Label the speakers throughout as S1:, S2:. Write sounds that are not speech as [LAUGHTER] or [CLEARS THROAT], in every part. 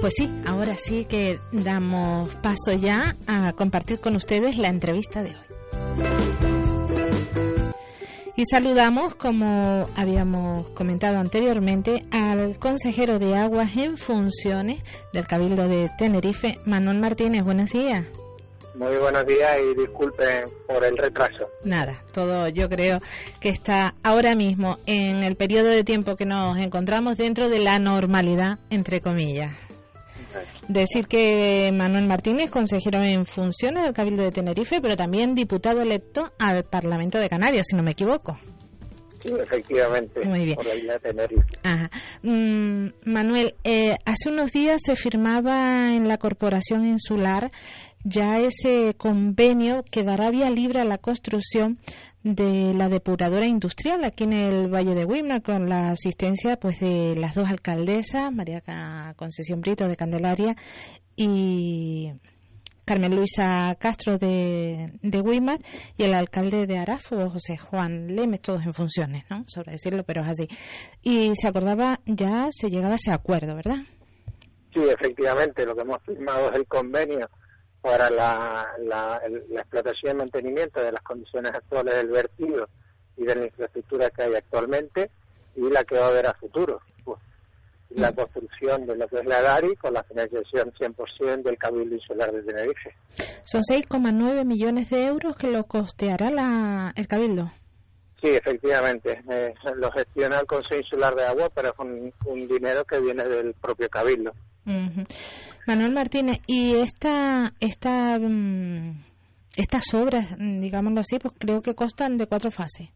S1: Pues sí, ahora sí que damos paso ya a compartir con ustedes la entrevista de hoy. Y saludamos, como habíamos comentado anteriormente, al consejero de Aguas en funciones del Cabildo de Tenerife, Manuel Martínez. Buenos días.
S2: Muy buenos días y disculpen por el retraso.
S1: Nada, todo yo creo que está ahora mismo en el periodo de tiempo que nos encontramos dentro de la normalidad, entre comillas. Decir que Manuel Martínez, consejero en funciones del Cabildo de Tenerife, pero también diputado electo al Parlamento de Canarias, si no me equivoco.
S2: Sí, efectivamente,
S1: Muy bien.
S2: por la isla de Tenerife.
S1: Ajá. Mm, Manuel, eh, hace unos días se firmaba en la Corporación Insular ya ese convenio que dará vía libre a la construcción de la depuradora industrial aquí en el Valle de Guimar con la asistencia pues de las dos alcaldesas, María Concesión Brito de Candelaria y Carmen Luisa Castro de, de Guimar y el alcalde de Arafo, José Juan Lemes, todos en funciones, ¿no? Sobre decirlo, pero es así. Y se acordaba, ya se llegaba a ese acuerdo, ¿verdad?
S2: Sí, efectivamente, lo que hemos firmado es el convenio para la, la, la explotación y mantenimiento de las condiciones actuales del vertido y de la infraestructura que hay actualmente y la que va a haber a futuro. Pues, la construcción de lo que es la DARI con la financiación 100% del Cabildo Insular de Tenerife.
S1: Son 6,9 millones de euros que lo costeará la, el Cabildo.
S2: Sí, efectivamente, eh, lo gestiona el Consejo Insular de Agua, pero es un, un dinero que viene del propio Cabildo.
S1: Manuel Martínez, y esta, esta, mm, estas obras, mm, digámoslo así, pues creo que constan de cuatro fases.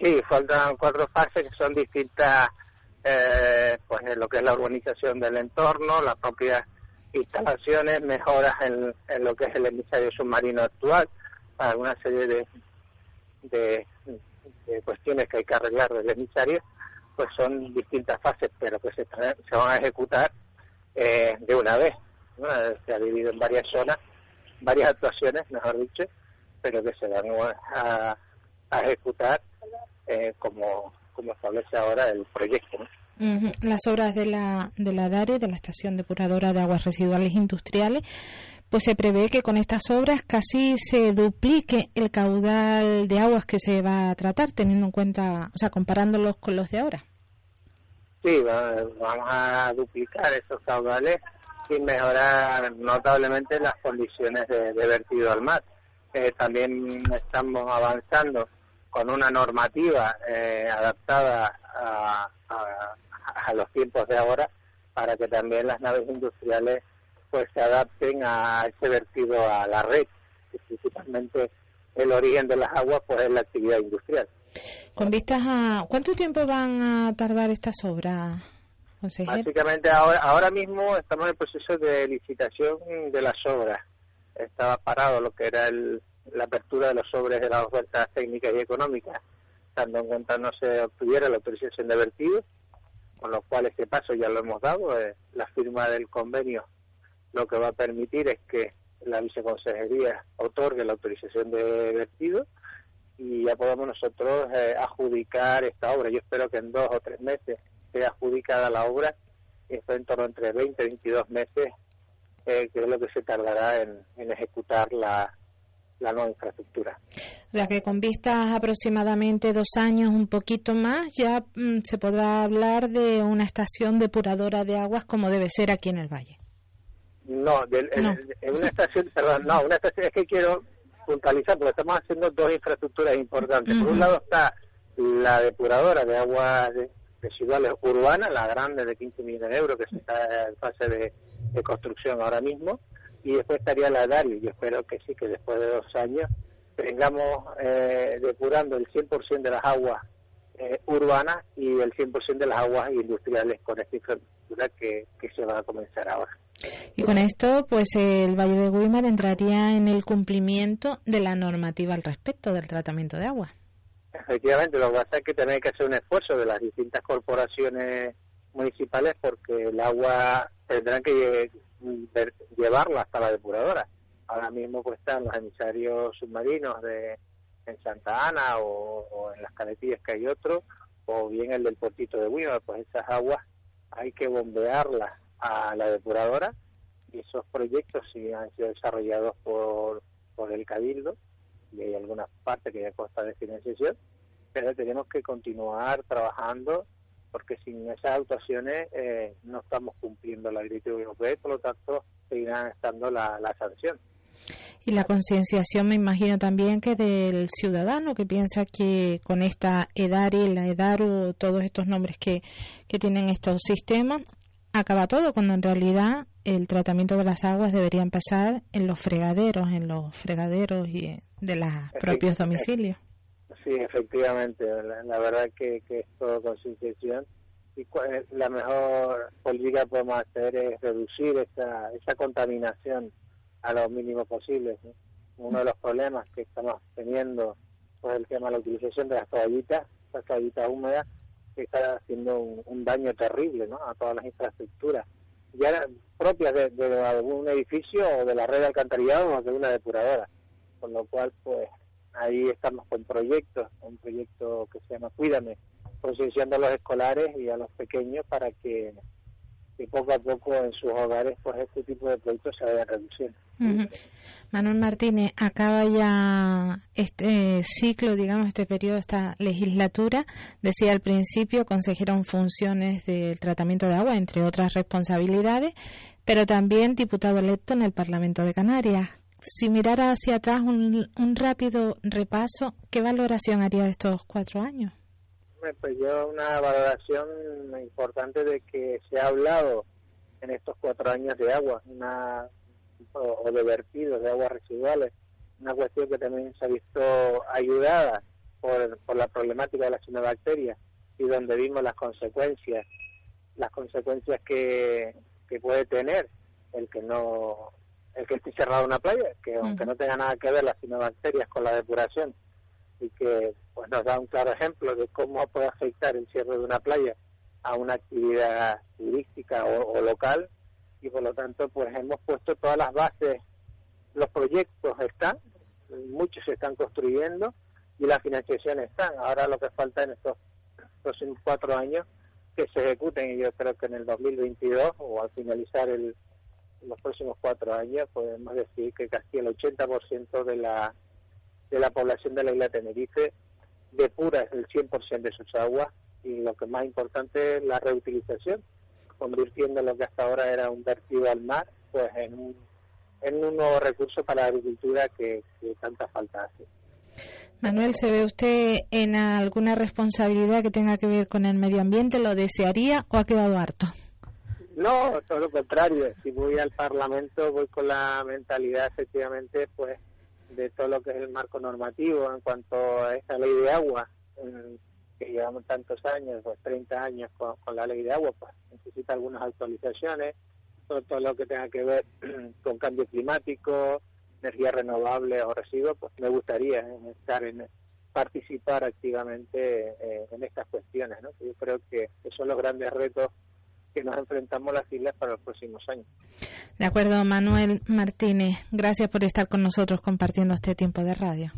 S2: Sí, faltan cuatro fases que son distintas, eh, pues en lo que es la urbanización del entorno, las propias instalaciones, mejoras en, en lo que es el emisario submarino actual, para una serie de, de, de cuestiones que hay que arreglar del emisario, pues son distintas fases, pero que se, van a ejecutar eh, de una vez. Se ha dividido en varias zonas, varias actuaciones, mejor dicho, pero que se van a, a ejecutar eh, como, como establece ahora el proyecto. ¿no?
S1: Las obras de la, de la DARE, de la Estación Depuradora de Aguas Residuales Industriales, pues se prevé que con estas obras casi se duplique el caudal de aguas que se va a tratar, teniendo en cuenta, o sea, comparándolos con los de ahora.
S2: Sí, va- vamos a duplicar esos caudales y mejorar notablemente las condiciones de, de vertido al mar. Eh, también estamos avanzando con una normativa eh, adaptada a, a- a los tiempos de ahora para que también las naves industriales pues se adapten a ese vertido a la red, que principalmente el origen de las aguas pues es la actividad industrial.
S1: Con vistas a... ¿Cuánto tiempo van a tardar estas obras, consejero?
S2: Básicamente ahora, ahora mismo estamos en el proceso de licitación de las obras. Estaba parado lo que era el- la apertura de los sobres de las ofertas técnicas y económicas, tanto en cuenta no se obtuviera la autorización de vertido, con lo cual este paso ya lo hemos dado. eh, la firma del convenio lo que va a permitir es que la viceconsejería otorgue la autorización de vertido y ya podemos nosotros eh, adjudicar esta obra. Yo espero que en dos o tres meses sea adjudicada la obra y esto en torno entre 20 y 22 meses, eh, que es lo que se tardará en, ejecutar la, la nueva infraestructura.
S1: O sea que con vistas aproximadamente dos años, un poquito más, ya mm, se podrá hablar de una estación depuradora de aguas como debe ser aquí en el Valle.
S2: No, del- en- una estación, perdón, no, una estación es que quiero puntualizar porque estamos haciendo dos infraestructuras importantes. Por un lado está la depuradora de aguas de- residuales urbanas, la grande de 15 millones de euros que se está en fase de, de construcción ahora mismo, y después estaría la DARI. Yo espero que sí, que después de dos años tengamos eh, depurando el 100% de las aguas eh, urbanas y el 100% de las aguas industriales con esta infraestructura que, que se va a comenzar ahora.
S1: Y con esto, pues el Valle de Guimar entraría en el cumplimiento de la normativa al respecto del tratamiento de agua.
S2: Efectivamente, lo que pasa es que también hay que hacer un esfuerzo de las distintas corporaciones municipales porque el agua tendrán que llevarla hasta la depuradora. Ahora mismo pues están los emisarios submarinos de en Santa Ana o, en las Canetillas que hay otro, o bien el del puertito de Huima, pues esas aguas hay que bombearla a la depuradora. Y esos proyectos sí han sido desarrollados por, por el Cabildo. Y hay algunas partes que ya consta de financiación, pero tenemos que continuar trabajando porque sin esas actuaciones eh, no estamos cumpliendo la directiva europea y por lo tanto seguirán estando la, la sanción.
S1: Y la concienciación, me imagino también que del ciudadano que piensa que con esta EDARI, la EDARU, todos estos nombres que, que tienen estos sistemas, acaba todo, cuando en realidad el tratamiento de las aguas debería empezar en los fregaderos, en los fregaderos y de los propios domicilios.
S2: Sí, efectivamente, la, verdad que, que es todo concienciación y la mejor política que podemos hacer es reducir esa, esa contaminación a lo mínimo posible. Uno de los problemas que estamos teniendo es el tema de la utilización de las toallitas, las toallitas húmedas, está haciendo un, daño terrible ¿no? a todas las infraestructuras, ya propias de, algún edificio o de la red de o de una depuradora. Con lo cual, pues ahí estamos con proyectos, un proyecto que se llama Cuídame, concienciando a los escolares y a los pequeños para que y poco a poco en sus hogares pues este tipo de productos se vayan reduciendo.
S1: Manuel Martínez, acaba ya este ciclo, digamos, este periodo, esta legislatura. Decía al principio, consejero en funciones del tratamiento de agua, entre otras responsabilidades, pero también diputado electo en el Parlamento de Canarias. Si mirara hacia atrás un, un rápido repaso, ¿qué valoración haría de estos cuatro años?
S2: Pues yo una valoración importante de que se ha hablado en estos cuatro años de agua, una o, de vertidos de aguas residuales, una cuestión que también se ha visto ayudada por, por la problemática de la cinobacteria y donde vimos las consecuencias, las consecuencias que, que puede tener el que no el que esté cerrado una playa, que aunque no tenga nada que ver las cinobacterias con la depuración, y que pues nos da un claro ejemplo de cómo puede afectar el cierre de una playa a una actividad turística o, local. Y por lo tanto pues hemos puesto todas las bases los proyectos están muchos se están construyendo y la financiación están ahora lo que falta en estos próximos cuatro años que se ejecuten y yo creo que en el 2022 o al finalizar el, los próximos cuatro años podemos decir que casi el 80% de la de la población de la isla de Tenerife depura el 100% de sus aguas y lo que más importante es la reutilización, convirtiendo lo que hasta ahora era un vertido al mar pues en un, en un nuevo recurso para la agricultura que, tanta falta hace.
S1: Manuel, ¿se ve usted en alguna responsabilidad que tenga que ver con el medio ambiente? ¿Lo desearía o ha quedado harto?
S2: No, todo lo contrario. Si voy al Parlamento, voy con la mentalidad, efectivamente, pues de todo lo que es el marco normativo en cuanto a esta ley de agua, que llevamos tantos años, pues 30 años con, la ley de agua, pues necesita algunas actualizaciones, todo, lo que tenga que ver [CLEARS THROAT] con cambio climático, energía renovable o residuos, pues me gustaría estar en participar activamente eh, en estas cuestiones, ¿no? Yo creo que esos son los grandes retos que nos enfrentamos las islas para los próximos años.
S1: De acuerdo, Manuel Martínez. Gracias por estar con nosotros compartiendo este tiempo de radio.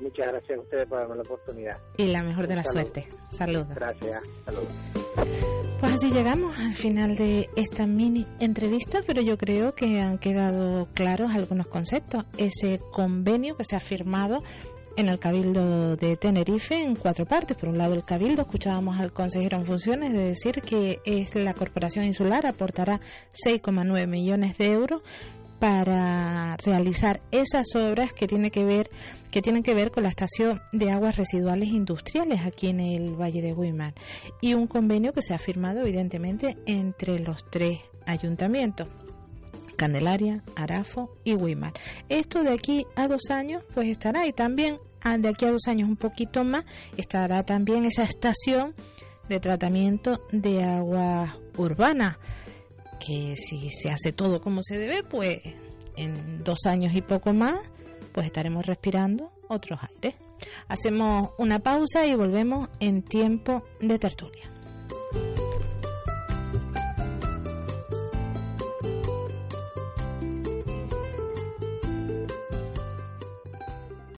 S2: Muchas gracias a ustedes por darme la oportunidad.
S1: Y la mejor de la suerte. Saludos.
S2: Gracias. Saludos.
S1: Pues así llegamos al final de esta mini entrevista, pero yo creo que han quedado claros algunos conceptos. Ese convenio que se ha firmado en el Cabildo de Tenerife en cuatro partes. Por un lado, el Cabildo, escuchábamos al consejero en funciones de decir que es la Corporación Insular, aportará 6,9 millones de euros para realizar esas obras que tiene que ver que tienen que ver con la estación de aguas residuales industriales aquí en el Valle de Guimar y un convenio que se ha firmado evidentemente entre los tres ayuntamientos Candelaria, Arafo y Guimar. Esto de aquí a dos años pues estará y también de aquí a dos años un poquito más estará también esa estación de tratamiento de agua urbana que si se hace todo como se debe pues en dos años y poco más pues estaremos respirando otros aires. Hacemos una pausa y volvemos en tiempo de tertulia